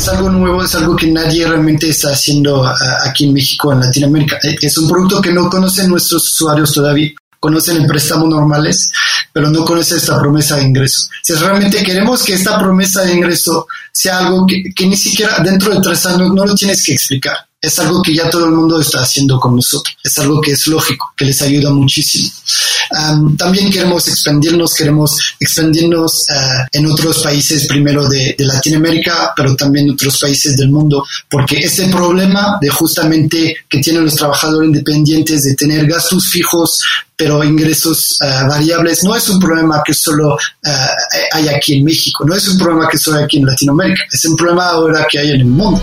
es algo nuevo, es algo que nadie realmente está haciendo aquí en México, en Latinoamérica. Es un producto que no conocen nuestros usuarios todavía conocen el préstamo normales, pero no conocen esta promesa de ingreso. Si realmente queremos que esta promesa de ingreso sea algo que ni siquiera dentro de tres años no lo tienes que explicar es algo que ya todo el mundo está haciendo con nosotros. Es algo que es lógico, que les ayuda muchísimo. también queremos expandirnos, queremos expandirnos uh, en otros países, primero de, Latinoamérica, pero también otros países del mundo, porque ese problema de justamente que tienen los trabajadores independientes de tener gastos fijos, pero ingresos uh, variables, no es un problema que solo uh, hay aquí en México, no es un problema que solo hay aquí en Latinoamérica, es un problema ahora que hay en el mundo.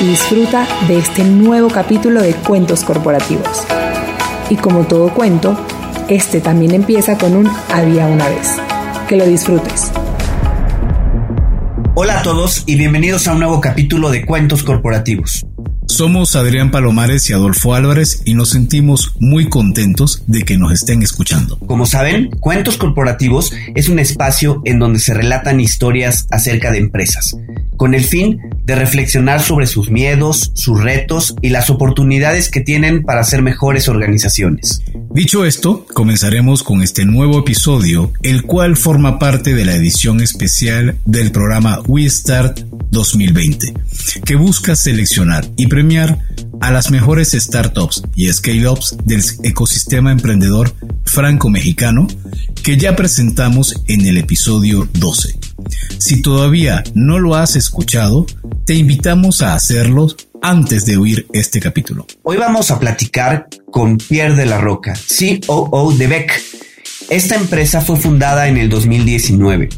y disfruta de este nuevo capítulo de Cuentos Corporativos. Y como todo cuento, este también empieza con un había una vez. Que lo disfrutes. Hola a todos y bienvenidos a un nuevo capítulo de Cuentos Corporativos. Somos Adrián Palomares y Adolfo Álvarez y nos sentimos muy contentos de que nos estén escuchando. Como saben, Cuentos Corporativos es un espacio en donde se relatan historias acerca de empresas, con el fin de reflexionar sobre sus miedos, sus retos y las oportunidades que tienen para ser mejores organizaciones. Dicho esto, comenzaremos con este nuevo episodio, el cual forma parte de la edición especial del programa We Start 2020, que busca seleccionar y premiar a las mejores startups y scale-ups del ecosistema emprendedor franco-mexicano que ya presentamos en el episodio 12. Si todavía no lo has escuchado, te invitamos a hacerlo antes de oír este capítulo. Hoy vamos a platicar con Pierre de la Roca, COO de Beck esta empresa fue fundada en el 2019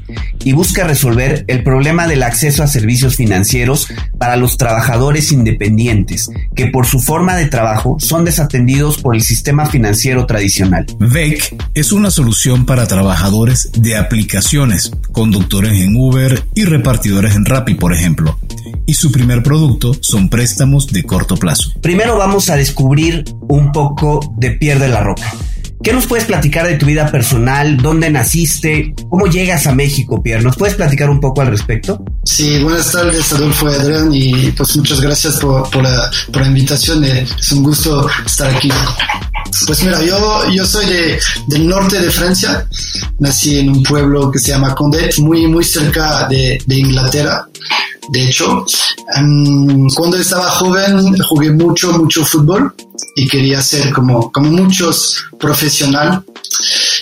y busca resolver el problema del acceso a servicios financieros para los trabajadores independientes, que por su forma de trabajo son desatendidos por el sistema financiero tradicional. VEC es una solución para trabajadores de aplicaciones, conductores en Uber y repartidores en Rappi, por ejemplo. Y su primer producto son préstamos de corto plazo. Primero vamos a descubrir un poco de Pierde la Roca. ¿Qué nos puedes platicar de tu vida personal? ¿Dónde naciste? ¿Cómo llegas a México, Pierre? ¿Nos puedes platicar un poco al respecto? Sí, buenas tardes, Adolfo Adrián, y pues muchas gracias por, la, invitación. Eh, es un gusto estar aquí. Pues mira, yo, yo soy de, del norte de Francia. Nací en un pueblo que se llama Condet, muy, muy cerca de, de Inglaterra. De hecho, em, cuando estaba joven jugué mucho, mucho fútbol y quería ser como, como muchos profesional.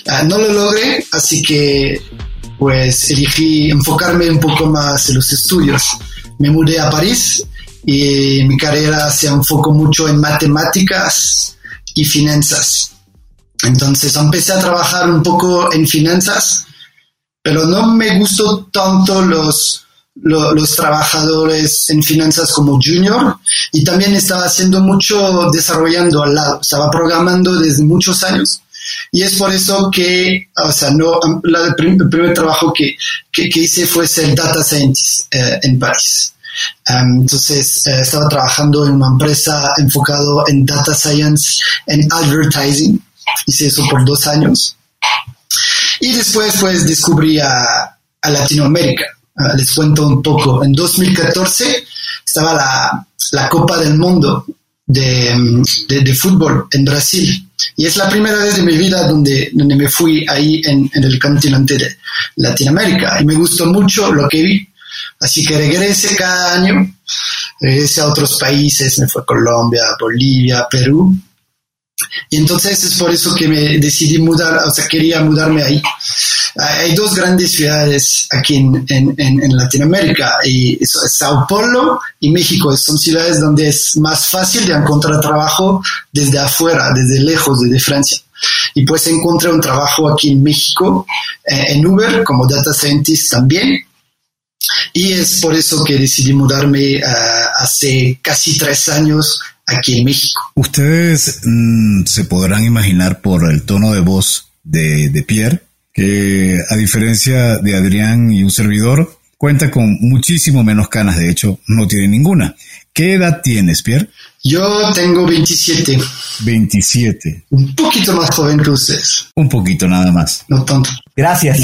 Ah, no lo logré, así que pues elegí enfocarme un poco más en los estudios. Me mudé a París y mi carrera se enfocó mucho en matemáticas y finanzas. Entonces empecé a trabajar un poco en finanzas, pero no me gustó tanto los los trabajadores en finanzas como junior y también estaba haciendo mucho desarrollando al lado, estaba programando desde muchos años y es por eso que, o sea, no, el, primer trabajo que, que, hice fue ser data scientist eh, en París. entonces, eh, estaba trabajando en una empresa enfocado en data science, en advertising. Hice eso por dos años. Y después, pues, descubrí a, a Latinoamérica. Ah, les cuento un poco. En 2014 estaba la, la Copa del Mundo de, de, fútbol en Brasil. Y es la primera vez de mi vida donde, donde me fui ahí en, en, el continente de Latinoamérica. Y me gustó mucho lo que vi. Así que regresé cada año, regresé a otros países, me fue a Colombia, Bolivia, Perú. Y entonces es por eso que me decidí mudar, o sea, quería mudarme ahí. Hay dos grandes ciudades aquí en, en, en Latinoamérica, y eso es Sao Paulo y México. Son ciudades donde es más fácil de encontrar trabajo desde afuera, desde lejos, desde Francia. Y pues encontré un trabajo aquí en México, eh, en Uber, como data scientist también. Y es por eso que decidí mudarme ah, hace casi tres años aquí en México. Ustedes mm, se podrán imaginar por el tono de voz de, de Pierre que a diferencia de Adrián y un servidor, cuenta con muchísimo menos canas, de hecho no tiene ninguna. ¿Qué edad tienes, Pierre? Yo tengo 27. 27. Un poquito más joven que ustedes. Un poquito nada más. No tanto. Gracias.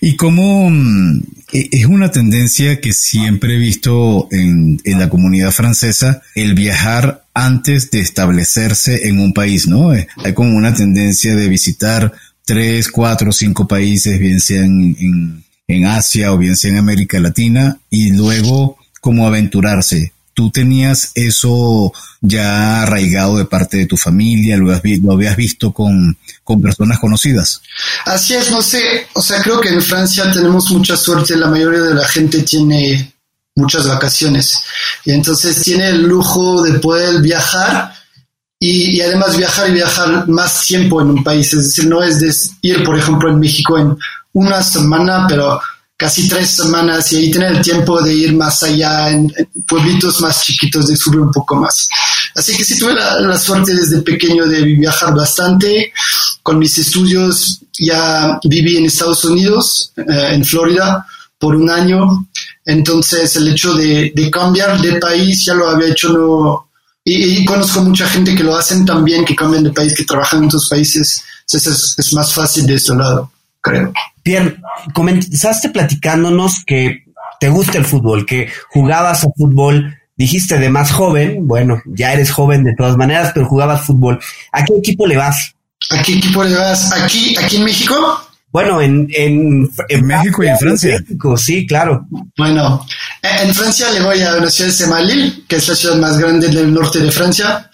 Y como mm, e, es una tendencia que siempre he visto en, en, la comunidad francesa, el viajar antes de establecerse en un país, ¿no? Eh, hay como una tendencia de visitar tres, cuatro, cinco países, bien sean en, en Asia o bien sea en América Latina, y luego como aventurarse tú tenías eso ya arraigado de parte de tu familia, lo, habías visto con, con personas conocidas. Así es, no sé, o sea, creo que en Francia tenemos mucha suerte, la mayoría de la gente tiene muchas vacaciones y entonces tiene el lujo de poder viajar y, además viajar y viajar más tiempo en un país, es decir, no es de ir, por ejemplo, en México en una semana, pero casi tres semanas y ahí tener el tiempo de ir más allá en, pueblitos más chiquitos, de subir un poco más. Así que sí tuve la, suerte desde pequeño de viajar bastante. Con mis estudios ya viví en Estados Unidos, eh, en Florida, por un año. Entonces el hecho de, cambiar de país ya lo había hecho no... Y, conozco mucha gente que lo hacen también, que cambian de país, que trabajan en otros países. Entonces es, es más fácil de este lado, creo. Pierre, comenzaste platicándonos que te gusta el fútbol, que jugabas a fútbol, dijiste de más joven, bueno, ya eres joven de todas maneras, pero jugabas fútbol. ¿A qué equipo le vas? ¿A qué equipo le vas? ¿Aquí, aquí en México? Bueno, en, en, en México y en Francia. sí, claro. Bueno, en Francia le voy a la ciudad de Semalil, que es la ciudad más grande del norte de Francia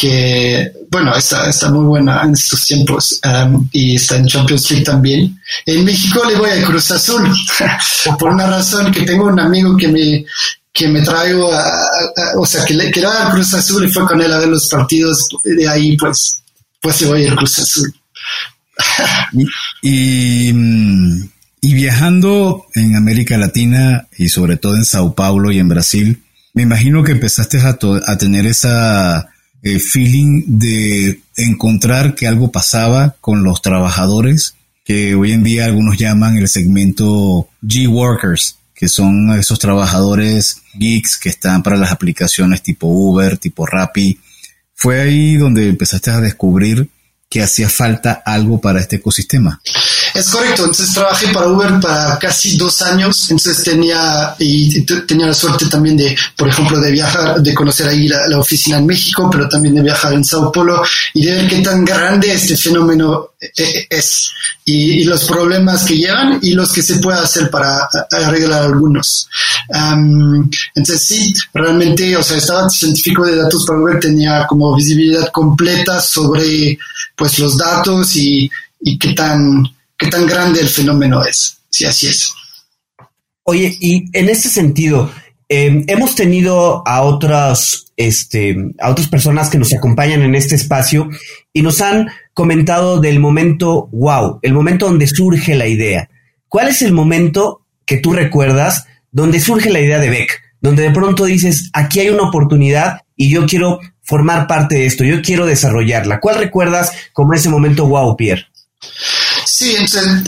que, bueno, está, está muy buena en estos tiempos um, y está en Champions League también. En México le voy a Cruz Azul, por una razón que tengo un amigo que me, que me traigo, a, o sea, que le quedaba a Cruz Azul y fue con él a ver los partidos, de ahí pues, pues le voy a Cruz Azul. y, y viajando en América Latina y sobre todo en Sao Paulo y en Brasil, me imagino que empezaste a, a tener esa eh, feeling de encontrar que algo pasaba con los trabajadores, que hoy en día algunos llaman el segmento G-Workers, que son esos trabajadores geeks que están para las aplicaciones tipo Uber, tipo Rappi. Fue ahí donde empezaste a descubrir que hacía falta algo para este ecosistema. Es correcto, entonces trabajé para Uber para casi dos años, entonces tenía, y tenía la suerte también de, por ejemplo, de viajar, de conocer ahí la, la oficina en México, pero también de viajar en Sao Paulo y de ver qué tan grande este fenómeno eh, eh, es y, y los problemas que llevan y los que se puede hacer para arreglar algunos. Um, entonces sí, realmente, o sea, estaba científico de datos para Uber, tenía como visibilidad completa sobre pues los datos y, y qué tan qué tan grande el fenómeno es, si así es. Oye, y en ese sentido, eh, hemos tenido a otras, este, a otras personas que nos acompañan en este espacio y nos han comentado del momento wow, el momento donde surge la idea. ¿Cuál es el momento que tú recuerdas donde surge la idea de Beck? Donde de pronto dices, aquí hay una oportunidad y yo quiero formar parte de esto, yo quiero desarrollarla. ¿Cuál recuerdas como ese momento wow, Pierre? Sí, entonces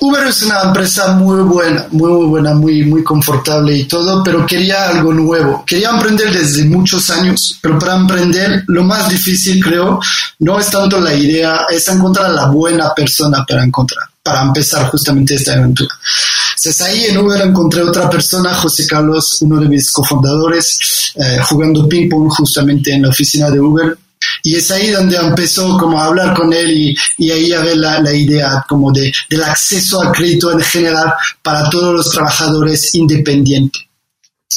Uber es una empresa muy buena, muy, buena, muy, muy confortable y todo, pero quería algo nuevo. Quería emprender desde muchos años, pero para emprender lo más difícil, creo, no es tanto la idea, es encontrar a la buena persona para encontrar, para empezar justamente esta aventura. Entonces ahí en Uber encontré otra persona, José Carlos, uno de mis cofundadores, eh, jugando ping pong justamente en la oficina de Uber y es ahí donde empezó como a hablar con él y, ahí a ver la, idea como de, del acceso al crédito en general para todos los trabajadores independientes.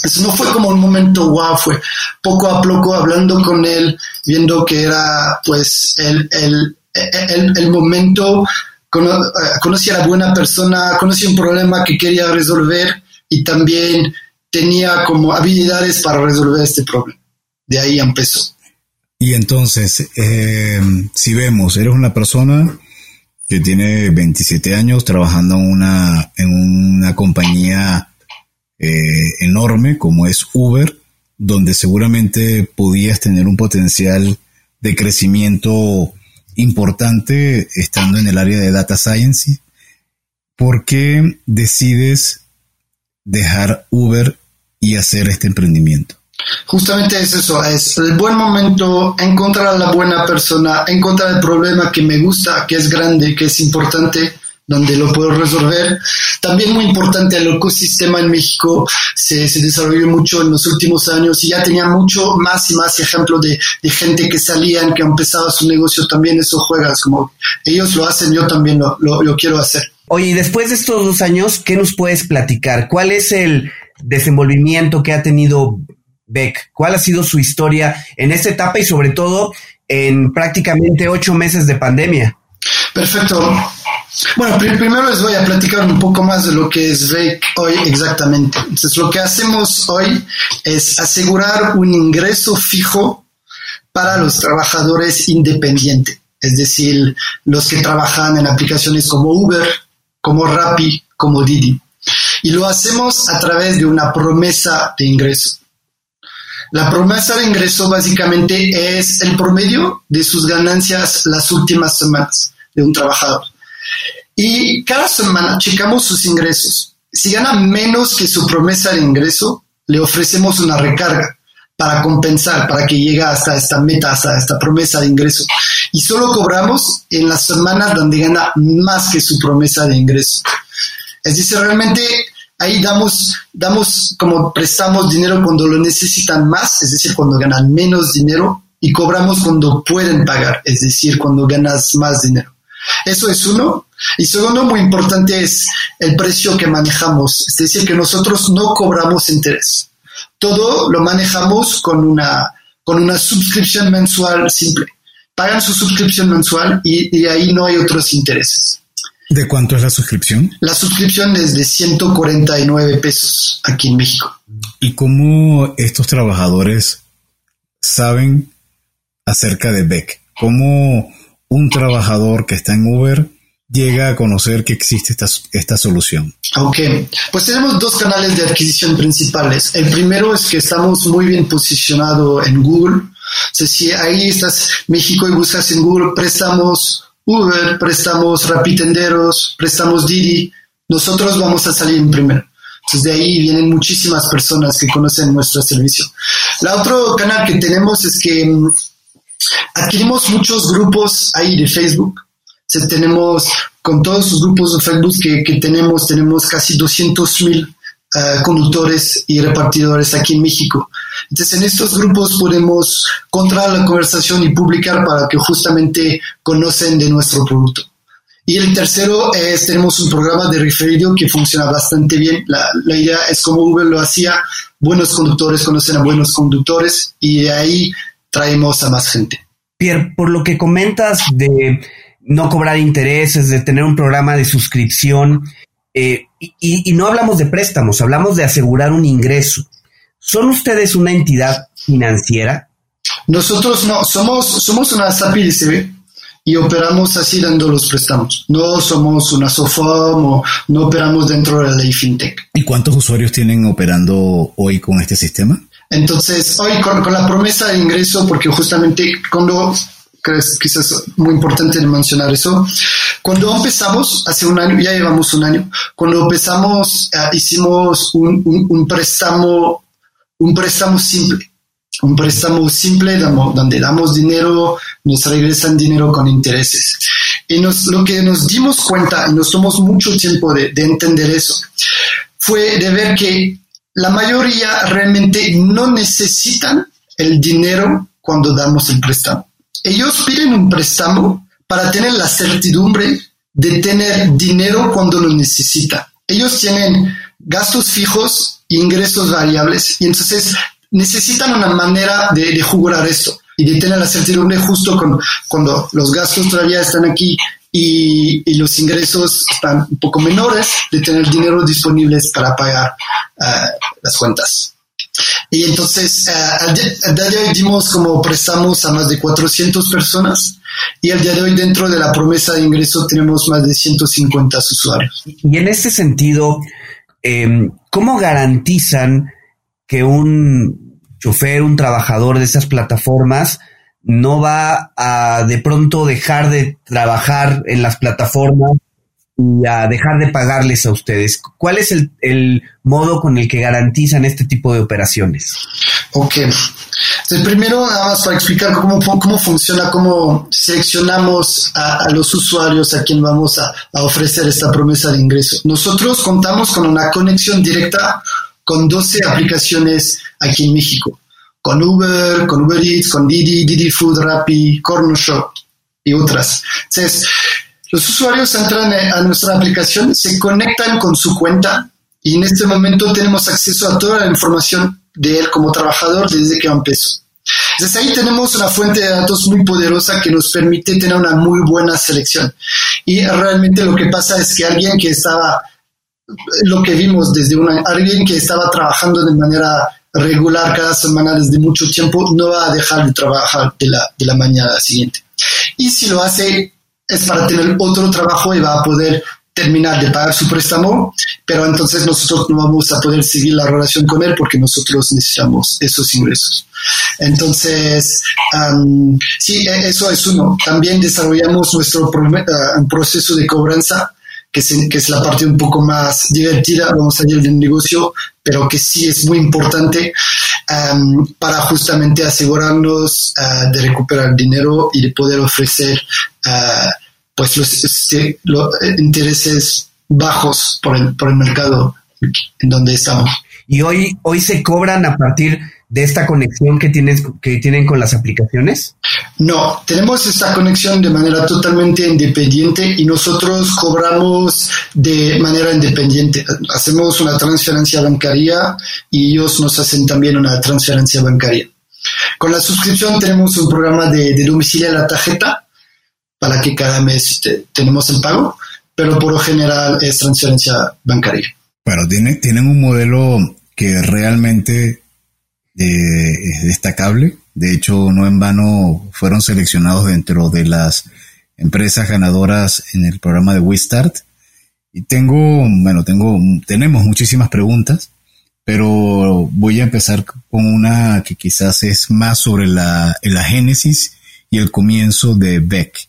Eso no fue como un momento wow, fue poco a poco hablando con él, viendo que era pues el, el, el, momento, conocía a la buena persona, conocía un problema que quería resolver y también tenía como habilidades para resolver este problema. De ahí empezó. Y entonces, eh, si vemos, eres una persona que tiene 27 años trabajando en una, en una compañía eh, enorme como es Uber, donde seguramente podías tener un potencial de crecimiento importante estando en el área de data science. ¿Por qué decides dejar Uber y hacer este emprendimiento? Justamente es eso, es el buen momento, encontrar a la buena persona, encontrar el problema que me gusta, que es grande, que es importante, donde lo puedo resolver. También muy importante, el ecosistema en México se, se desarrolló mucho en los últimos años y ya tenía mucho más y más ejemplos de, de, gente que salían, que empezaba su negocio también, eso juegas, como ellos lo hacen, yo también lo, lo, lo quiero hacer. Oye, y después de estos dos años, ¿qué nos puedes platicar? ¿Cuál es el desenvolvimiento que ha tenido Beck? ¿Cuál ha sido su historia en esta etapa y sobre todo en prácticamente ocho meses de pandemia? Perfecto. Bueno, pr primero les voy a platicar un poco más de lo que es Beck hoy exactamente. Entonces, lo que hacemos hoy es asegurar un ingreso fijo para los trabajadores independientes, es decir, los que trabajan en aplicaciones como Uber, como Rappi, como Didi. Y lo hacemos a través de una promesa de ingreso. La promesa de ingreso básicamente es el promedio de sus ganancias las últimas semanas de un trabajador. Y cada semana checamos sus ingresos. Si gana menos que su promesa de ingreso, le ofrecemos una recarga para compensar, para que llegue hasta esta meta, hasta esta promesa de ingreso. Y solo cobramos en las semanas donde gana más que su promesa de ingreso. Es decir, realmente ahí damos, damos como prestamos dinero cuando lo necesitan más, es decir, cuando ganan menos dinero, y cobramos cuando pueden pagar, es decir, cuando ganas más dinero. Eso es uno. Y segundo, muy importante es el precio que manejamos, es decir, que nosotros no cobramos interés. Todo lo manejamos con una, con una suscripción mensual simple. Pagan su suscripción mensual y, y ahí no hay otros intereses. ¿De cuánto es la suscripción? La suscripción es de 149 pesos aquí en México. ¿Y cómo estos trabajadores saben acerca de Beck? ¿Cómo un trabajador que está en Uber llega a conocer que existe esta, esta solución? Ok, pues tenemos dos canales de adquisición principales. El primero es que estamos muy bien posicionados en Google. O sea, si ahí estás México y buscas en Google, prestamos Uber, prestamos Rapitenderos, prestamos Didi, nosotros vamos a salir en primero. Entonces de ahí vienen muchísimas personas que conocen nuestro servicio. La otro canal que tenemos es que mm, adquirimos muchos grupos ahí de Facebook. Tenemos, con todos los grupos de Facebook que, que tenemos, tenemos casi 200 mil uh, conductores y repartidores aquí en México. Entonces, en estos grupos podemos controlar la conversación y publicar para que justamente conocen de nuestro producto. Y el tercero es, tenemos un programa de referido que funciona bastante bien. La, idea es como Uber lo hacía, buenos conductores conocen a buenos conductores y de ahí traemos a más gente. Pierre, por lo que comentas de no cobrar intereses, de tener un programa de suscripción, eh, y, no hablamos de préstamos, hablamos de asegurar un ingreso. ¿Son ustedes una entidad financiera? Nosotros no, somos, somos una SAPI DCB y operamos así dando los préstamos. No somos una SOFOM o no operamos dentro de la ley FinTech. ¿Y cuántos usuarios tienen operando hoy con este sistema? Entonces, hoy con, con la promesa de ingreso, porque justamente cuando quizás es muy importante mencionar eso. Cuando empezamos, hace un año, ya llevamos un año, cuando empezamos, uh, hicimos un, un, un, préstamo, un préstamo simple. Un préstamo simple donde damos dinero, nos regresan dinero con intereses. Y nos, lo que nos dimos cuenta, y nos tomamos mucho tiempo de, de entender eso, fue de ver que la mayoría realmente no necesitan el dinero cuando damos el préstamo ellos piden un préstamo para tener la certidumbre de tener dinero cuando lo necesitan. Ellos tienen gastos fijos ingresos variables y entonces necesitan una manera de, de jugar esto y de tener la certidumbre justo con, cuando los gastos todavía están aquí y, y, los ingresos están un poco menores, de tener dinero disponibles para pagar uh, las cuentas. Y entonces, uh, al, día, de hoy dimos como prestamos a más de 400 personas y al día de hoy dentro de la promesa de ingreso tenemos más de 150 usuarios. Y en este sentido, em, ¿cómo garantizan que un chofer, un trabajador de esas plataformas no va a de pronto dejar de trabajar en las plataformas y a dejar de pagarles a ustedes. ¿Cuál es el, modo con el que garantizan este tipo de operaciones? Ok. Entonces, primero, nada más para explicar cómo, cómo funciona, cómo seleccionamos a, los usuarios a quien vamos a, ofrecer esta promesa de ingreso. Nosotros contamos con una conexión directa con 12 aplicaciones aquí en México, con Uber, con Uber Eats, con Didi, Didi Food, Rappi, Corner Shop y otras. Entonces, los usuarios entran a nuestra aplicación, se conectan con su cuenta y en este momento tenemos acceso a toda la información de él como trabajador desde que empezó. Desde ahí tenemos una fuente de datos muy poderosa que nos permite tener una muy buena selección. Y realmente lo que pasa es que alguien que estaba, lo que vimos desde una, alguien que estaba trabajando de manera regular cada semana desde mucho tiempo, no va a dejar de trabajar de la, de la mañana siguiente. Y si lo hace es para tener otro trabajo y va a poder terminar de pagar su préstamo, pero entonces nosotros no vamos a poder seguir la relación con él porque nosotros necesitamos esos ingresos. Entonces, sí, e, eso es uno. También desarrollamos nuestro uh, proceso de cobranza, que es, la parte un poco más divertida, vamos a decir, del negocio, pero que sí es muy importante para justamente asegurarnos uh, de recuperar dinero y de poder ofrecer pues los, eh, intereses bajos por el, por el mercado en donde estamos. ¿Y hoy, hoy se cobran a partir de esta conexión que, tienes, que tienen con las aplicaciones? No, tenemos esta conexión de manera totalmente independiente y nosotros cobramos de manera independiente. Hacemos una transferencia bancaria y ellos nos hacen también una transferencia bancaria. Con la suscripción tenemos un programa de, de domicilio a la tarjeta para que cada mes tenemos el pago, pero por lo general es transferencia bancaria. Bueno, tiene, tienen un modelo que realmente eh, es destacable. De hecho, no en vano fueron seleccionados dentro de las empresas ganadoras en el programa de WeStart. Y tengo, bueno, tengo, tenemos muchísimas preguntas, pero voy a empezar con una que quizás es más sobre la, la génesis y el comienzo de Beck.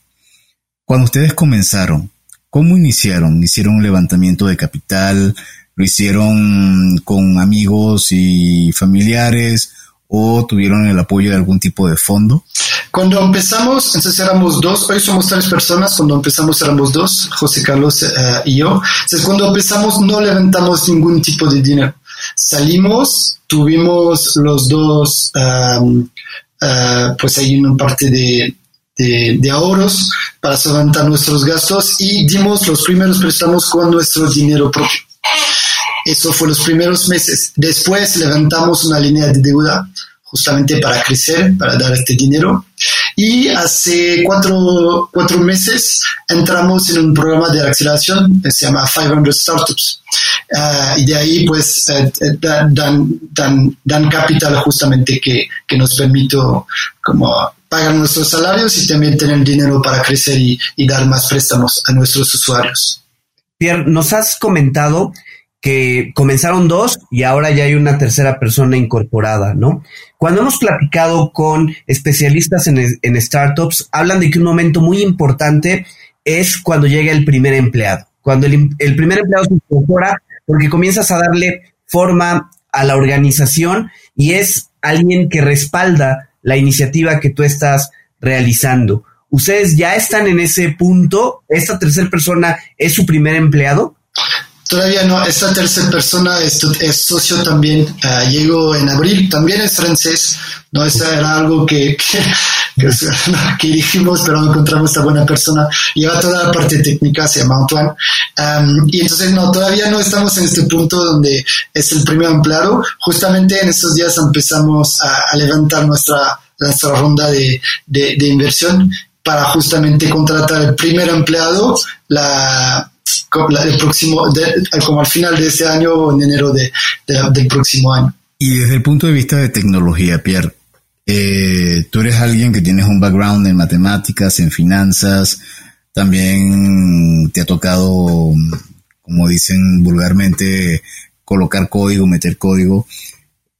Cuando ustedes comenzaron, ¿cómo iniciaron? ¿Hicieron un levantamiento de capital? ¿Lo hicieron con amigos y familiares? ¿O tuvieron el apoyo de algún tipo de fondo? Cuando empezamos, entonces éramos dos, hoy somos tres personas, cuando empezamos éramos dos, José Carlos eh, y yo. Entonces cuando empezamos no levantamos ningún tipo de dinero. Salimos, tuvimos los dos, eh, pues ahí una parte de, de, ahorros para solventar nuestros gastos y dimos los primeros préstamos con nuestro dinero propio. Eso fue los primeros meses. Después levantamos una línea de deuda justamente para crecer, para dar este dinero. Y hace cuatro, cuatro meses entramos en un programa de aceleración que se llama 500 Startups. Ah, y de ahí pues eh, eh, dan, dan, dan, capital justamente que, que nos permite como pagar nuestros salarios y también tener dinero para crecer y, y dar más préstamos a nuestros usuarios. Pierre, nos has comentado que comenzaron dos y ahora ya hay una tercera persona incorporada, ¿no? Cuando hemos platicado con especialistas en, startups, hablan de que un momento muy importante es cuando llega el primer empleado. Cuando el, el primer empleado se incorpora, porque comienzas a darle forma a la organización y es alguien que respalda la iniciativa que tú estás realizando. ¿Ustedes ya están en ese punto? ¿Esta tercera persona es su primer empleado? Todavía no, esta tercera persona es, socio también, ah, llegó en abril, también es francés, no, eso era algo que, dijimos, pero no encontramos esta buena persona, lleva toda la parte técnica, se llama Antoine, y entonces no, todavía no estamos en este punto donde es el primer empleado, justamente en estos días empezamos a, levantar nuestra, nuestra ronda de, de, de inversión para justamente contratar el primer empleado, la el próximo, como al final de este año o en enero de, del próximo año. Y desde el punto de vista de tecnología, Pierre, eh, tú eres alguien que tienes un background en matemáticas, en finanzas, también te ha tocado como dicen vulgarmente, colocar código, meter código.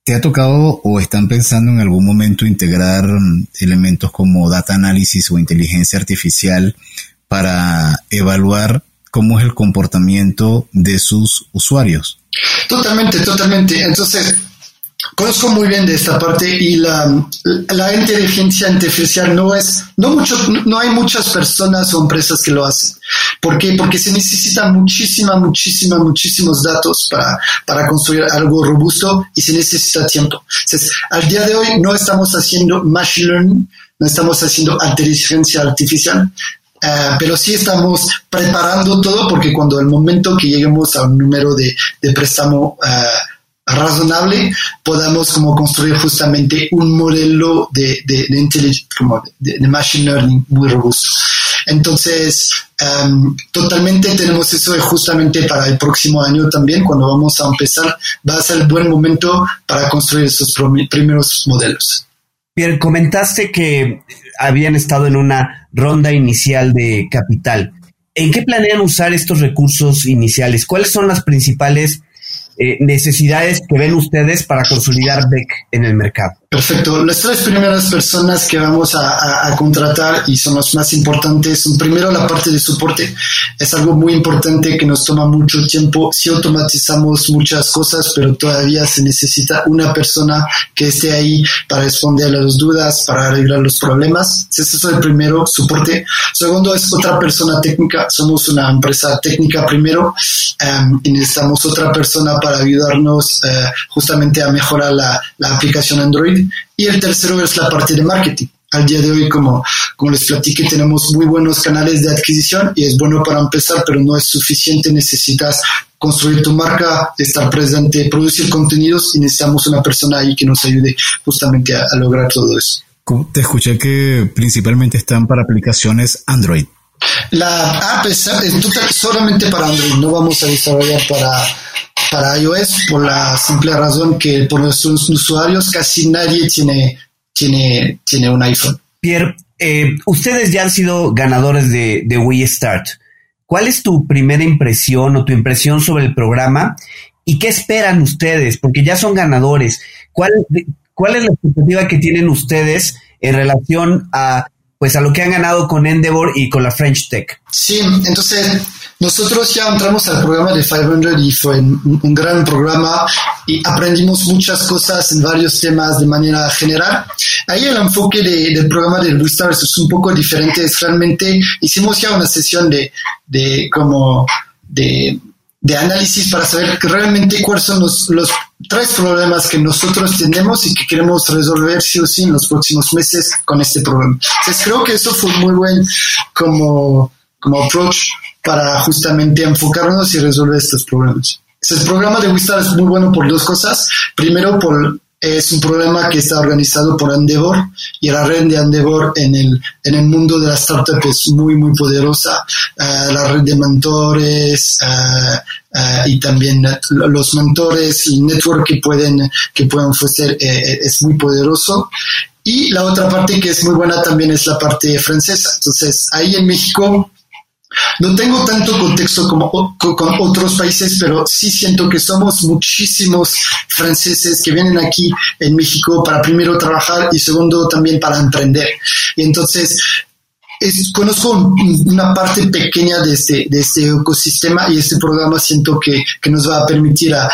¿Te ha tocado o están pensando en algún momento integrar mm, elementos como data análisis o inteligencia artificial para evaluar cómo es el comportamiento de sus usuarios? Totalmente, totalmente. Entonces, conozco muy bien de esta parte y la, la inteligencia artificial no es, no mucho, no hay muchas personas o empresas que lo hacen. ¿Por qué? Porque se necesitan muchísima, muchísima, muchísimos datos para, para construir algo robusto y se necesita tiempo. Entonces, al día de hoy no estamos haciendo machine learning, no estamos haciendo inteligencia artificial, eh, pero sí estamos preparando todo porque cuando el momento que lleguemos a un número de, de préstamo uh, razonable podamos como construir justamente un modelo de, de, como de machine learning muy robusto. Entonces, um, totalmente tenemos eso justamente para el próximo año también, cuando vamos a empezar, va a ser el buen momento para construir esos primeros modelos. Pierre, comentaste que habían estado en una ronda inicial de capital. ¿En qué planean usar estos recursos iniciales? ¿Cuáles son las principales eh, necesidades que ven ustedes para consolidar BEC en el mercado? Perfecto. Las tres primeras personas que vamos a, contratar y son las más importantes son primero la parte de soporte. Es algo muy importante que nos toma mucho tiempo. Si automatizamos muchas cosas, pero todavía se necesita una persona que esté ahí para responder a las dudas, para arreglar los problemas. Ese es el primero, soporte. Segundo es otra persona técnica. Somos una empresa técnica primero um, y necesitamos otra persona para ayudarnos uh, justamente a mejorar la, la aplicación Android y el tercero es la parte de marketing. Al día de hoy, como, como les platiqué, tenemos muy buenos canales de adquisición y es bueno para empezar, pero no es suficiente. Necesitas construir tu marca, estar presente, producir contenidos y necesitamos una persona ahí que nos ayude justamente a, a lograr todo eso. Te escuché que principalmente están para aplicaciones Android. La app es, es solamente para Android, no vamos a desarrollar para, para iOS por la simple razón que por nuestros usuarios casi nadie tiene, tiene, tiene un iPhone. Pierre, eh, ustedes ya han sido ganadores de, de Wii Start. ¿Cuál es tu primera impresión o tu impresión sobre el programa? ¿Y qué esperan ustedes? Porque ya son ganadores. ¿Cuál, cuál es la expectativa que tienen ustedes en relación a pues a lo que han ganado con Endeavor y con la French Tech. Sí, entonces nosotros ya entramos al programa de 500 y fue un, un, gran programa y aprendimos muchas cosas en varios temas de manera general. Ahí el enfoque de, del programa de Stars es un poco diferente, es realmente hicimos ya una sesión de, de como de de análisis para saber realmente cuáles son los, los, tres problemas que nosotros tenemos y que queremos resolver sí o sí en los próximos meses con este problema. Entonces creo que eso fue muy buen como, como approach para justamente enfocarnos y resolver estos problemas. El programa de Wistar es muy bueno por dos cosas. Primero, por es un problema que está organizado por Endeavor y la red de Endeavor en el, en el mundo de la startup es muy, muy poderosa. Uh, la red de mentores uh, uh, y también los mentores y network que pueden, que pueden ofrecer eh, es muy poderoso. Y la otra parte que es muy buena también es la parte francesa. Entonces, ahí en México no tengo tanto contexto como con otros países, pero sí siento que somos muchísimos franceses que vienen aquí en México para primero trabajar y segundo también para emprender. Y entonces conozco una parte pequeña de este, de este ecosistema y este programa siento que, que nos va a permitir a,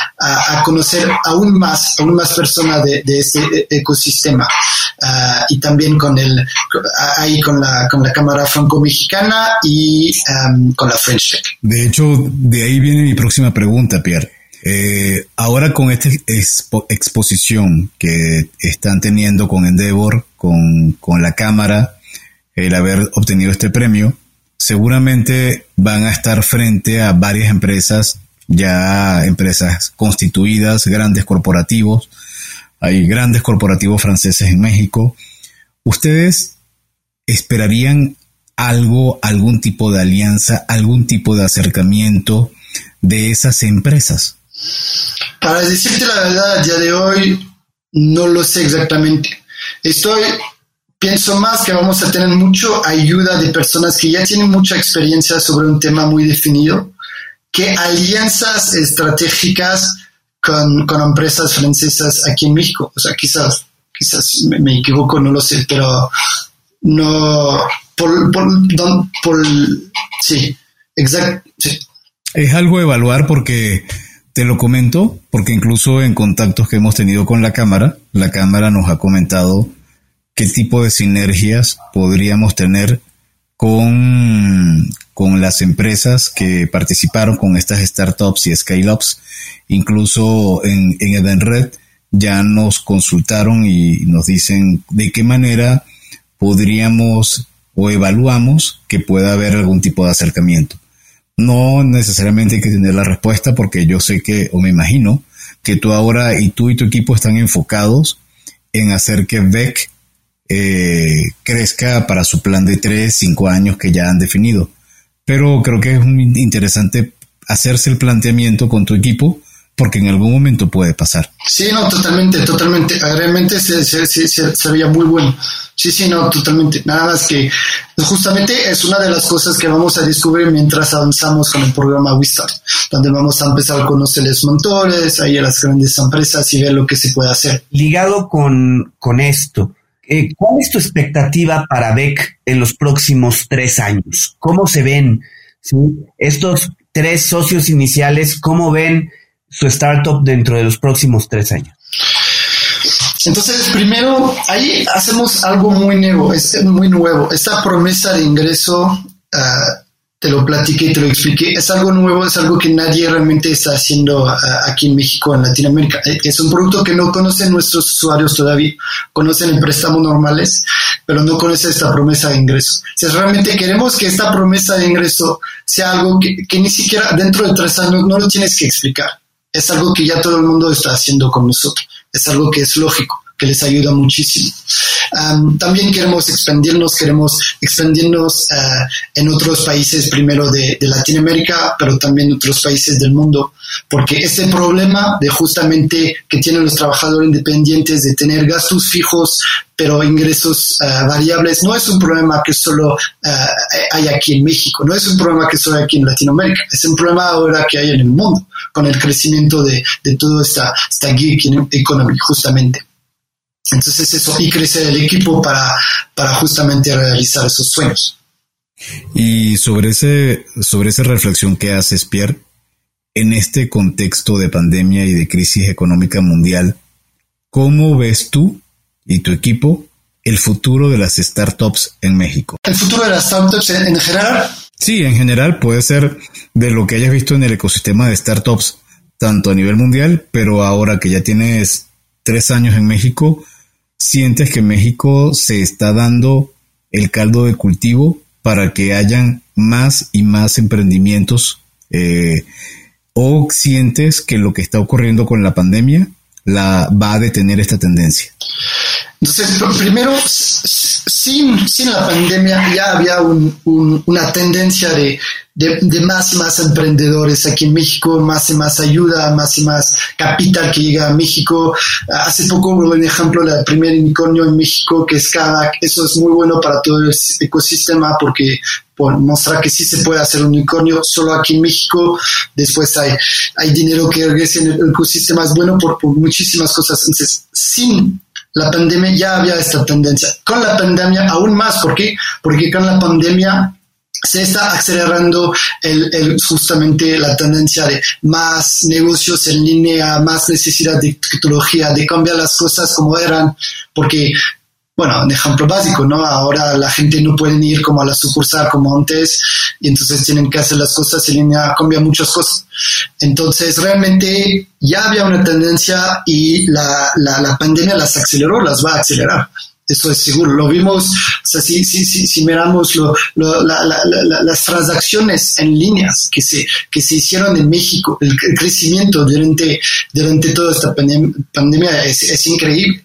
conocer aún más, aún más personas de, de este ecosistema. Uh, y también con el, ahí con la, con la Cámara Franco-Mexicana y um, con la French. De hecho, de ahí viene mi próxima pregunta, Pierre. Eh, ahora con esta expo exposición que están teniendo con Endeavor, con, con la Cámara, el haber obtenido este premio, seguramente van a estar frente a varias empresas, ya empresas constituidas, grandes corporativos, hay grandes corporativos franceses en México. ¿Ustedes esperarían algo, algún tipo de alianza, algún tipo de acercamiento de esas empresas? Para decirte la verdad, a día de hoy no lo sé exactamente. Estoy pienso más que vamos a tener mucho ayuda de personas que ya tienen mucha experiencia sobre un tema muy definido qué alianzas estratégicas con, con, empresas francesas aquí en México. O sea, quizás, quizás me, equivoco, no lo sé, pero no, por, por, por sí, exacto. Es algo evaluar porque te lo comento, porque incluso en contactos que hemos tenido con la Cámara, la Cámara nos ha comentado qué tipo de sinergias podríamos tener con, con las empresas que participaron con estas startups y scale-ups. Incluso en, en Edenred ya nos consultaron y nos dicen de qué manera podríamos o evaluamos que pueda haber algún tipo de acercamiento. No necesariamente hay que tener la respuesta porque yo sé que, o me imagino, que tú ahora y tú y tu equipo están enfocados en hacer que VEC eh, crezca para su plan de tres, cinco años que ya han definido. Pero creo que es muy interesante hacerse el planteamiento con tu equipo porque en algún momento puede pasar. Sí, no, totalmente, totalmente. Realmente se, se, se, sería muy bueno. Sí, sí, no, totalmente. Nada más que justamente es una de las cosas que vamos a descubrir mientras avanzamos con el programa Wistar, donde vamos a empezar a conocer los mentores, ahí a las grandes empresas y ver lo que se puede hacer. Ligado con, con esto, eh, ¿Cuál es tu expectativa para Beck en los próximos tres años? ¿Cómo se ven estos tres socios iniciales? ¿Cómo ven su startup dentro de los próximos tres años? Entonces, primero, ahí hacemos algo muy nuevo, es muy nuevo. Esta promesa de ingreso uh, te lo platiqué, te lo expliqué. Es algo nuevo, es algo que nadie realmente está haciendo ah, aquí en México, en Latinoamérica. Eh, es un producto que no conocen nuestros usuarios todavía. Conocen el préstamo normales, pero no conocen esta promesa de ingreso. Si realmente queremos que esta promesa de ingreso sea algo que ni siquiera dentro de tres años no lo tienes que explicar. Es algo que ya todo el mundo está haciendo con nosotros. Es algo que es lógico que les ayuda muchísimo. también queremos expandirnos, queremos expandirnos uh, en otros países, primero de, Latinoamérica, pero también otros países del mundo, porque este problema de justamente que tienen los trabajadores independientes de tener gastos fijos, pero ingresos uh, variables, no es un problema que solo uh, hay aquí en México, no es un problema que solo hay aquí en Latinoamérica, es un problema ahora que hay en el mundo, con el crecimiento de, de toda esta, esta gig economy, justamente. Entonces eso, y crecer el equipo para, para justamente realizar esos sueños. Y sobre, ese, sobre esa reflexión que haces, Pierre, en este contexto de pandemia y de crisis económica mundial, ¿cómo ves tú y tu equipo el futuro de las startups en México? ¿El futuro de las startups en, en general? Sí, en general puede ser de lo que hayas visto en el ecosistema de startups, tanto a nivel mundial, pero ahora que ya tienes tres años en México, sientes que México se está dando el caldo de cultivo para que hayan más y más emprendimientos eh, o sientes que lo que está ocurriendo con la pandemia la va a detener esta tendencia? Entonces, primero, sin, sin la pandemia ya había una tendencia de, de, más y más emprendedores aquí en México, más y más ayuda, más y más capital que llega a México. Hace poco un ejemplo del primer unicornio en México, que es Kavak. Eso es muy bueno para todo el ecosistema porque por mostrar que sí se puede hacer un unicornio solo aquí en México. Después hay, hay dinero que regresa en el ecosistema, es bueno por, por muchísimas cosas. Entonces, sin la pandemia ya había esta tendencia. Con la pandemia aún más, ¿por qué? Porque con la pandemia se está acelerando el, justamente la tendencia de más negocios en línea, más necesidad de tecnología, de cambiar las cosas como eran, porque bueno, un ejemplo básico, ¿no? Ahora la gente no puede ir como a la sucursal como antes y entonces tienen que hacer las cosas en línea, cambia muchas cosas. Entonces realmente ya había una tendencia y la, la, la pandemia las aceleró, las va a acelerar. Eso es seguro. Lo vimos, o sea, si, si, si, si miramos lo, lo, la, las transacciones en líneas que se, que se hicieron en México, el, crecimiento durante, durante toda esta pandemia es, es increíble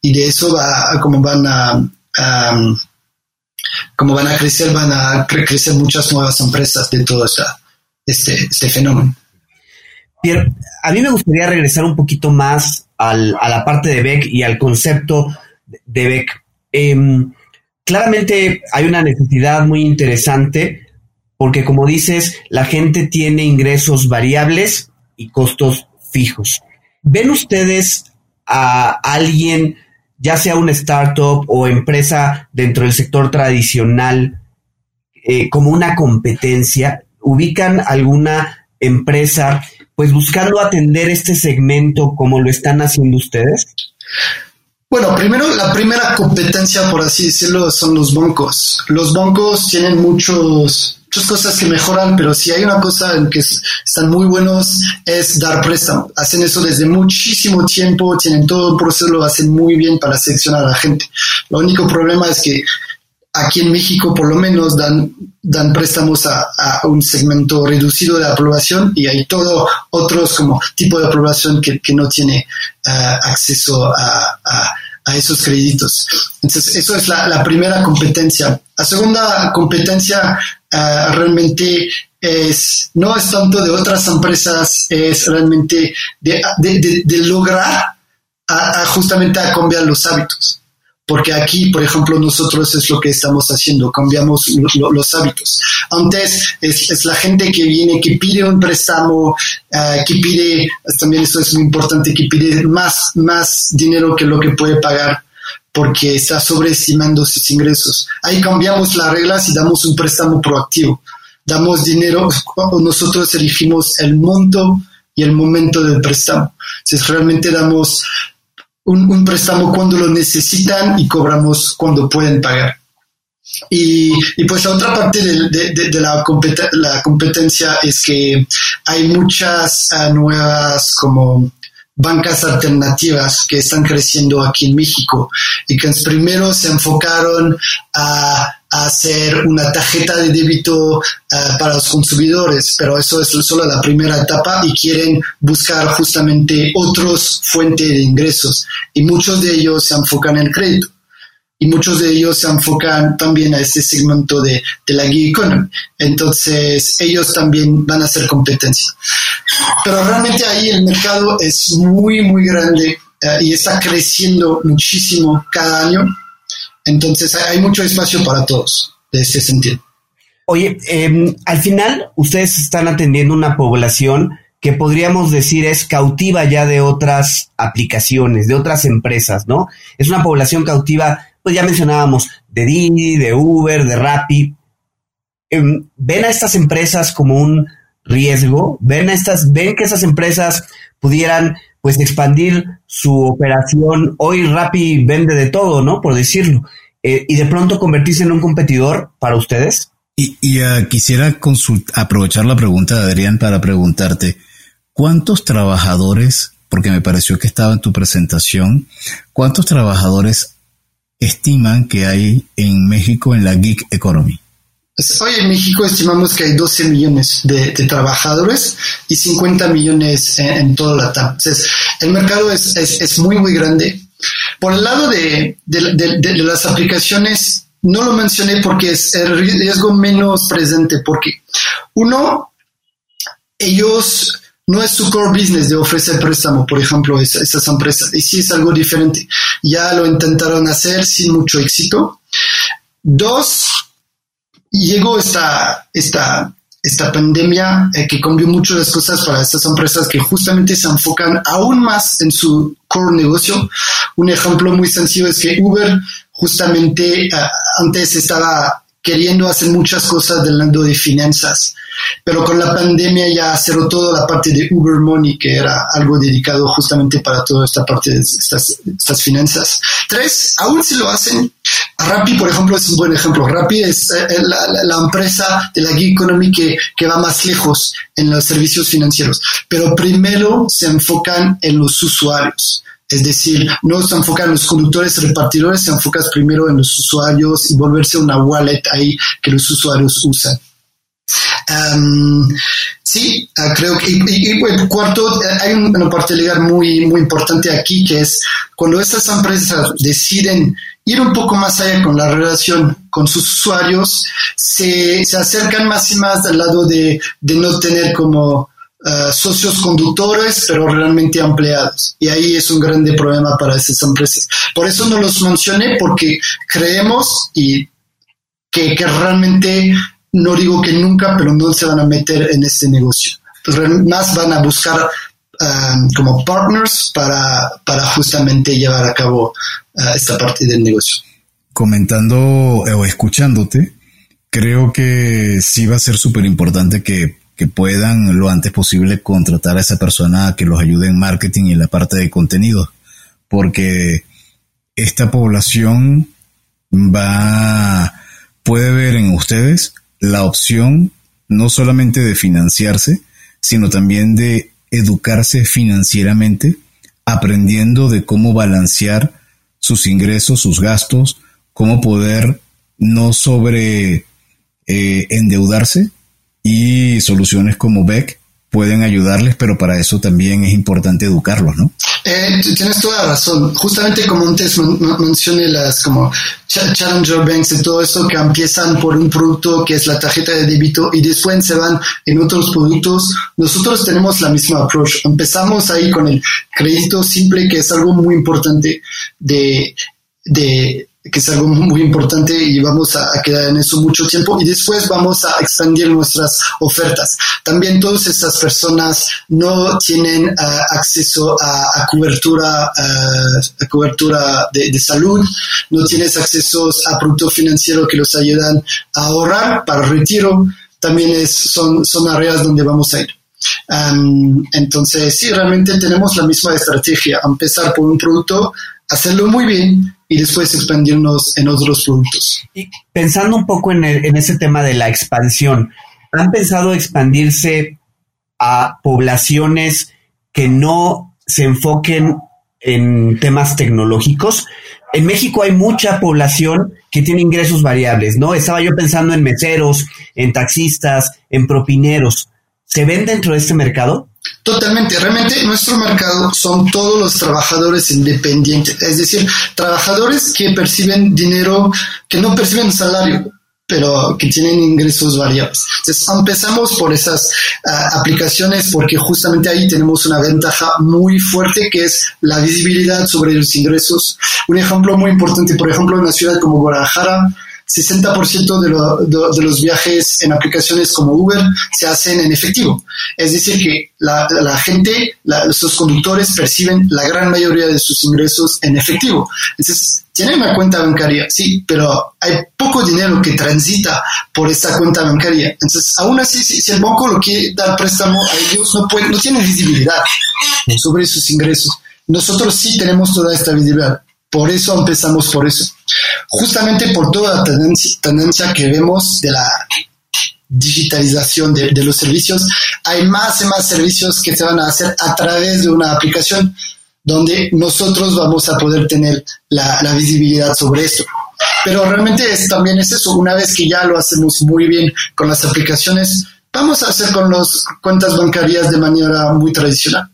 y de eso va como van a, como van a crecer, van a crecer muchas nuevas empresas de todo este, este fenómeno. Pierre, a mí me gustaría regresar un poquito más al, a la parte de Beck y al concepto de Beck. Em, claramente hay una necesidad muy interesante porque como dices, la gente tiene ingresos variables y costos fijos. ¿Ven ustedes a alguien, ya sea una startup o empresa dentro del sector tradicional, eh, como una competencia? ¿Ubican alguna empresa pues buscando atender este segmento como lo están haciendo ustedes? Bueno, primero, la primera competencia, por así decirlo, son los bancos. Los bancos tienen muchos, muchas cosas que mejoran, pero si hay una cosa en que están muy buenos es dar préstamo. Hacen eso desde muchísimo tiempo, tienen todo el proceso, lo hacen muy bien para seleccionar a la gente. Lo único problema es que aquí en México por lo menos dan, dan préstamos a, un segmento reducido de la población y hay todo otros como tipo de población que, no tiene eh, acceso a, esos créditos. Entonces, eso es la, primera competencia. La segunda competencia eh, realmente es, no es tanto de otras empresas, es realmente de, lograr justamente a cambiar los hábitos porque aquí, por ejemplo, nosotros es lo que estamos haciendo, cambiamos los hábitos. Antes es, la gente que viene, que pide un préstamo, eh, que pide, también esto es muy importante, que pide más, más dinero que lo que puede pagar porque está sobreestimando sus ingresos. Ahí cambiamos las reglas y damos un préstamo proactivo. Damos dinero, nosotros elegimos el monto y el momento del préstamo. Entonces realmente damos un, préstamo cuando lo necesitan y cobramos cuando pueden pagar. Y, pues la otra parte de, la, competencia es que hay muchas ah, nuevas como bancas alternativas que están creciendo aquí en México y que primero se enfocaron a, hacer una tarjeta de débito eh, para los consumidores, pero eso es solo la primera etapa y quieren buscar justamente otros fuentes de ingresos y muchos de ellos se enfocan en crédito y muchos de ellos se enfocan también a este segmento de, la gig economy. Entonces, ellos también van a hacer competencia. Pero realmente ahí el mercado es muy, muy grande eh, y está creciendo muchísimo cada año. Entonces, hay mucho espacio para todos de ese sentido. Oye, em, al final, ustedes están atendiendo una población que podríamos decir es cautiva ya de otras aplicaciones, de otras empresas, ¿no? Es una población cautiva pues ya mencionábamos de Didi, de Uber, de Rappi. Em, ¿Ven a estas empresas como un riesgo? ¿Ven, a estas, ¿Ven que esas empresas pudieran pues expandir su operación? Hoy Rappi vende de todo, ¿no? Por decirlo. Eh, y de pronto convertirse en un competidor para ustedes. Y, uh, quisiera aprovechar la pregunta de Adrián para preguntarte, ¿cuántos trabajadores, porque me pareció que estaba en tu presentación, cuántos trabajadores estiman que hay en México en la gig economy? Hoy en México estimamos que hay 12 millones de, trabajadores y 50 millones en, todo la TAM. Entonces, el mercado es, es, muy, muy grande. Por el lado de, de, las aplicaciones, no lo mencioné porque es el riesgo menos presente, porque uno, ellos no es su core business de ofrecer préstamo, por ejemplo, esas empresas. Y sí es algo diferente. Ya lo intentaron hacer sin mucho éxito. Dos, llegó esta, esta, esta pandemia eh, que cambió mucho las cosas para estas empresas que justamente se enfocan aún más en su core negocio. Un ejemplo muy sencillo es que Uber justamente eh, antes estaba queriendo hacer muchas cosas del lado de finanzas pero con la pandemia ya cerró toda la parte de Uber Money, que era algo dedicado justamente para toda esta parte de estas, estas finanzas. Tres, aún si lo hacen, Rappi, por ejemplo, es un buen ejemplo. Rappi es eh, eh, la, empresa de la gig economy que, que va más lejos en los servicios financieros, pero primero se enfocan en los usuarios. Es decir, no se enfocan en los conductores repartidores, se enfocan primero en los usuarios y volverse una wallet ahí que los usuarios usan. Um, sí, uh, creo que, y, bueno, cuarto, eh, hay una parte legal muy, muy importante aquí que es cuando estas empresas deciden ir un poco más allá con la relación con sus usuarios, se, se acercan más y más al lado de, de no tener como uh, socios conductores, pero realmente empleados. Y ahí es un grande problema para esas empresas. Por eso no los mencioné, porque creemos y que, que realmente no digo que nunca, pero no se van a meter en este negocio. Pues más van a buscar um, como partners para, para justamente llevar a cabo uh, esta parte del negocio. Comentando o escuchándote, creo que sí va a ser súper importante que, que puedan lo antes posible contratar a esa persona que los ayude en marketing y en la parte de contenido, porque esta población va, puede ver en ustedes la opción no solamente de financiarse, sino también de educarse financieramente, aprendiendo de cómo balancear sus ingresos, sus gastos, cómo poder no sobre eh, endeudarse y soluciones como BEC pueden ayudarles, pero para eso también es importante educarlos, ¿no? Eh, tienes toda la razón. Justamente como antes mencioné las como Challenger Banks y todo esto que empiezan por un producto que es la tarjeta de débito y después se van en otros productos. Nosotros tenemos la misma approach. Empezamos ahí con el crédito simple, que es algo muy importante de, de que es algo muy importante y vamos a, quedar en eso mucho tiempo y después vamos a expandir nuestras ofertas. También todas estas personas no tienen ah, acceso a, cobertura, ah, a cobertura de, salud, no tienes acceso a productos financieros que los ayudan a ahorrar para retiro. También es, son, son áreas donde vamos a ir. entonces, sí, realmente tenemos la misma estrategia, empezar por un producto, hacerlo muy bien y después expandirnos en otros productos. Y pensando un poco en, en ese tema de la expansión, ¿han pensado expandirse a poblaciones que no se enfoquen en temas tecnológicos? En México hay mucha población que tiene ingresos variables, ¿no? Estaba yo pensando en meseros, en taxistas, en propineros. ¿Se ven dentro de este mercado? Totalmente. Realmente nuestro mercado son todos los trabajadores independientes, es decir, trabajadores que perciben dinero, que no perciben salario, pero que tienen ingresos variables. Entonces, empezamos por esas ah, aplicaciones porque justamente ahí tenemos una ventaja muy fuerte que es la visibilidad sobre los ingresos. Un ejemplo muy importante, por ejemplo, en una ciudad como Guadalajara, 60% de, de, los viajes en aplicaciones como Uber se hacen en efectivo. Es decir, que la, la gente, los conductores perciben la gran mayoría de sus ingresos en efectivo. Entonces, tienen una cuenta bancaria, sí, pero hay poco dinero que transita por esta cuenta bancaria. Entonces, aún así, si, el banco lo quiere dar préstamo a ellos, no, puede, no tienen visibilidad sobre sus ingresos. Nosotros sí tenemos toda esta visibilidad. Por eso empezamos por eso. Justamente por toda la tendencia, que vemos de la digitalización de, los servicios, hay más y más servicios que se van a hacer a través de una aplicación donde nosotros vamos a poder tener la, visibilidad sobre esto. Pero realmente también es eso, una vez que ya lo hacemos muy bien con las aplicaciones, vamos a hacer con las cuentas bancarias de manera muy tradicional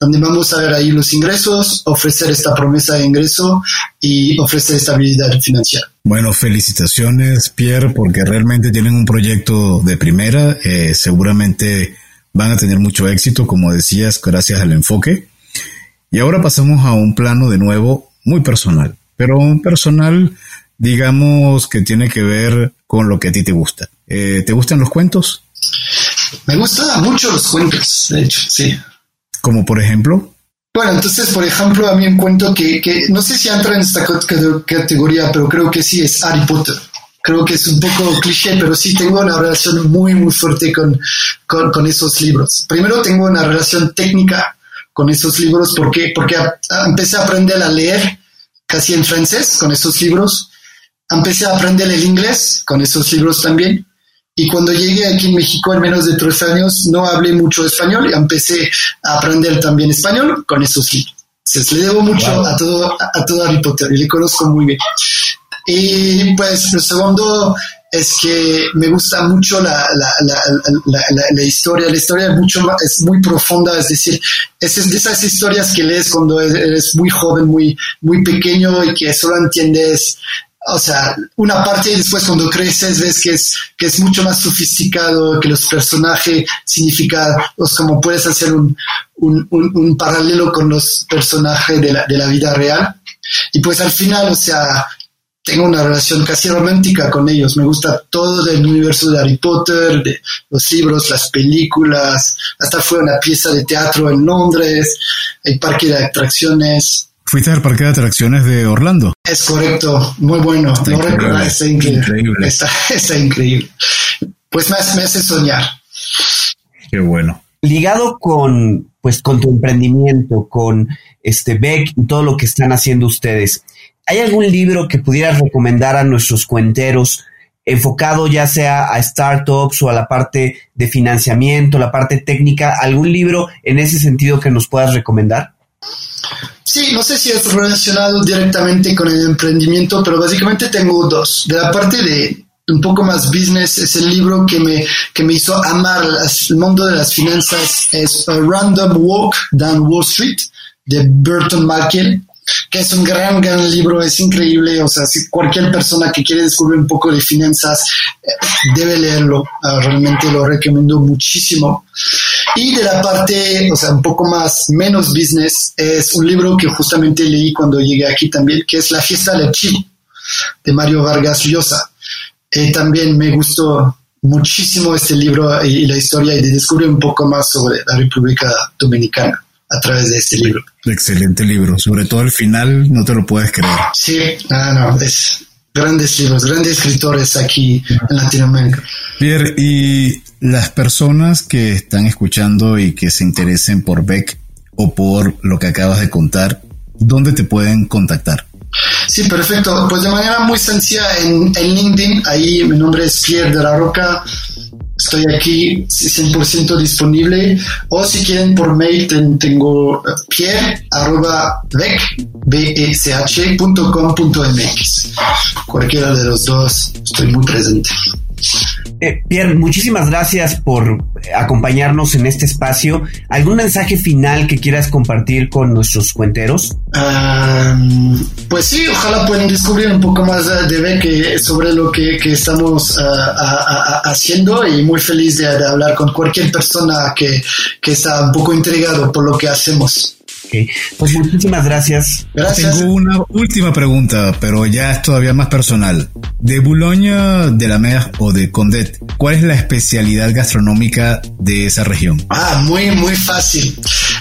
donde vamos a ver ahí los ingresos, ofrecer esta promesa de ingreso y ofrecer estabilidad financiera. Bueno, felicitaciones Pierre, porque realmente tienen un proyecto de primera, eh, seguramente van a tener mucho éxito, como decías, gracias al enfoque. Y ahora pasamos a un plano de nuevo muy personal, pero un personal, digamos, que tiene que ver con lo que a ti te gusta. Eh, ¿Te gustan los cuentos? Me gustan mucho los cuentos, de hecho, sí. Como por ejemplo. Bueno, entonces, por ejemplo, a mí un cuento que, que no sé si entra en esta categoría, pero creo que sí, es Harry Potter. Creo que es un poco cliché, pero sí tengo una relación muy, muy fuerte con, con esos libros. Primero tengo una relación técnica con esos libros porque, porque empecé a aprender a leer casi en francés con esos libros. Empecé a aprender el inglés con esos libros también. Y cuando llegué aquí en México en menos de tres años, no hablé mucho español y empecé a aprender también español con esos libros. Entonces le debo mucho a todo, a, todo Harry Potter y le conozco muy bien. Y pues lo segundo es que me gusta mucho la, la, la, la, historia. La historia es, mucho es muy profunda, es decir, es de esas historias que lees cuando eres muy joven, muy, muy pequeño y que solo entiendes o sea, una parte y después cuando creces ves que es, que es mucho más sofisticado, que los personajes significan, pues como puedes hacer un, un, un, paralelo con los personajes de la, de la vida real. Y pues al final, o sea, tengo una relación casi romántica con ellos. Me gusta todo del universo de Harry Potter, de los libros, las películas. Hasta fue una pieza de teatro en Londres, el parque de atracciones. ¿Fuiste al parque de atracciones de Orlando? Es correcto, muy bueno. Está no increíble. Está increíble. Está, increíble. Pues me, me hace soñar. Qué bueno. Ligado con, pues, con tu emprendimiento, con este Beck y todo lo que están haciendo ustedes. ¿Hay algún libro que pudieras recomendar a nuestros cuenteros enfocado ya sea a startups o a la parte de financiamiento, la parte técnica? ¿Algún libro en ese sentido que nos puedas recomendar? Sí, no sé si es relacionado directamente con el emprendimiento, pero básicamente tengo dos. De la parte de un poco más business, es el libro que me, que me hizo amar el mundo de las finanzas, es A Random Walk Down Wall Street de Burton Malkiel que es un gran, gran libro, es increíble, o sea, si cualquier persona que quiere descubrir un poco de finanzas eh, debe leerlo, ah, realmente lo recomiendo muchísimo. Y de la parte, o sea, un poco más, menos business, es un libro que justamente leí cuando llegué aquí también, que es La fiesta del chivo, de Mario Vargas Llosa. Eh, también me gustó muchísimo este libro y, y la historia y de descubrir un poco más sobre la República Dominicana a través de este libro. Excelente libro, sobre todo el final, no te lo puedes creer. Sí, ah, no, es grandes libros, grandes escritores aquí en Latinoamérica. Pierre, y las personas que están escuchando y que se interesen por Beck o por lo que acabas de contar, ¿dónde te pueden contactar? Sí, perfecto. Pues de manera muy sencilla en, en LinkedIn, ahí mi nombre es Pierre de la Roca, estoy aquí 100% disponible. O si quieren por mail tengo eh, pierre arroba cualquiera de los dos estoy muy presente eh, Pierre, muchísimas gracias por acompañarnos en este espacio. ¿Algún mensaje final que quieras compartir con nuestros cuenteros? pues sí, ojalá puedan descubrir un poco más de sobre lo que, estamos ah, haciendo y muy feliz de, hablar con cualquier persona que, que está un poco intrigado por lo que hacemos. Pues muchísimas gracias. Tengo una última pregunta, pero ya es todavía más personal. De Boulogne, de la Mer o de Condet, ¿cuál es la especialidad gastronómica de esa región? Ah, muy, muy fácil.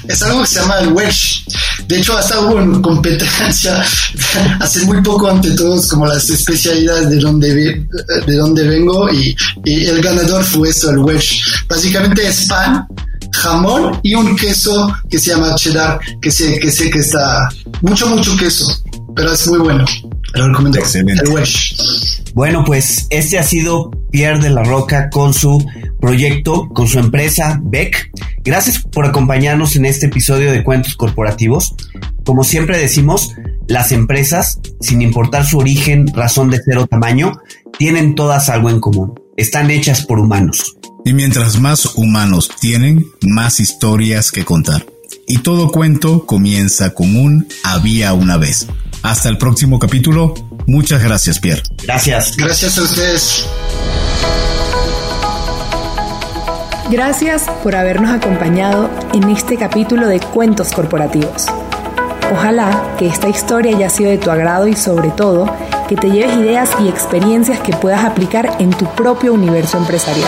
Es algo que se llama el Welsh. De hecho, hasta hubo una competencia hace muy poco ante todos como las especialidades de donde, de donde vengo y, y el ganador fue eso, el Welsh. Básicamente es pan jamón y un queso que se llama cheddar, que sé que, sé que está mucho, mucho queso, pero es muy bueno. Lo recomiendo. Excelente. El Bueno, pues este ha sido Pierre de la Roca con su proyecto, con su empresa Beck. Gracias por acompañarnos en este episodio de Cuentos Corporativos. Como siempre decimos, las empresas, sin importar su origen, razón de ser o tamaño, tienen todas algo en común. Están hechas por humanos. Y mientras más humanos tienen, más historias que contar. Y todo cuento comienza con un había una vez. Hasta el próximo capítulo. Muchas gracias, Pierre. Gracias. Gracias a ustedes. Gracias por habernos acompañado en este capítulo de Cuentos Corporativos. Ojalá que esta historia haya sido de tu agrado y sobre todo que te lleves ideas y experiencias que puedas aplicar en tu propio universo empresarial.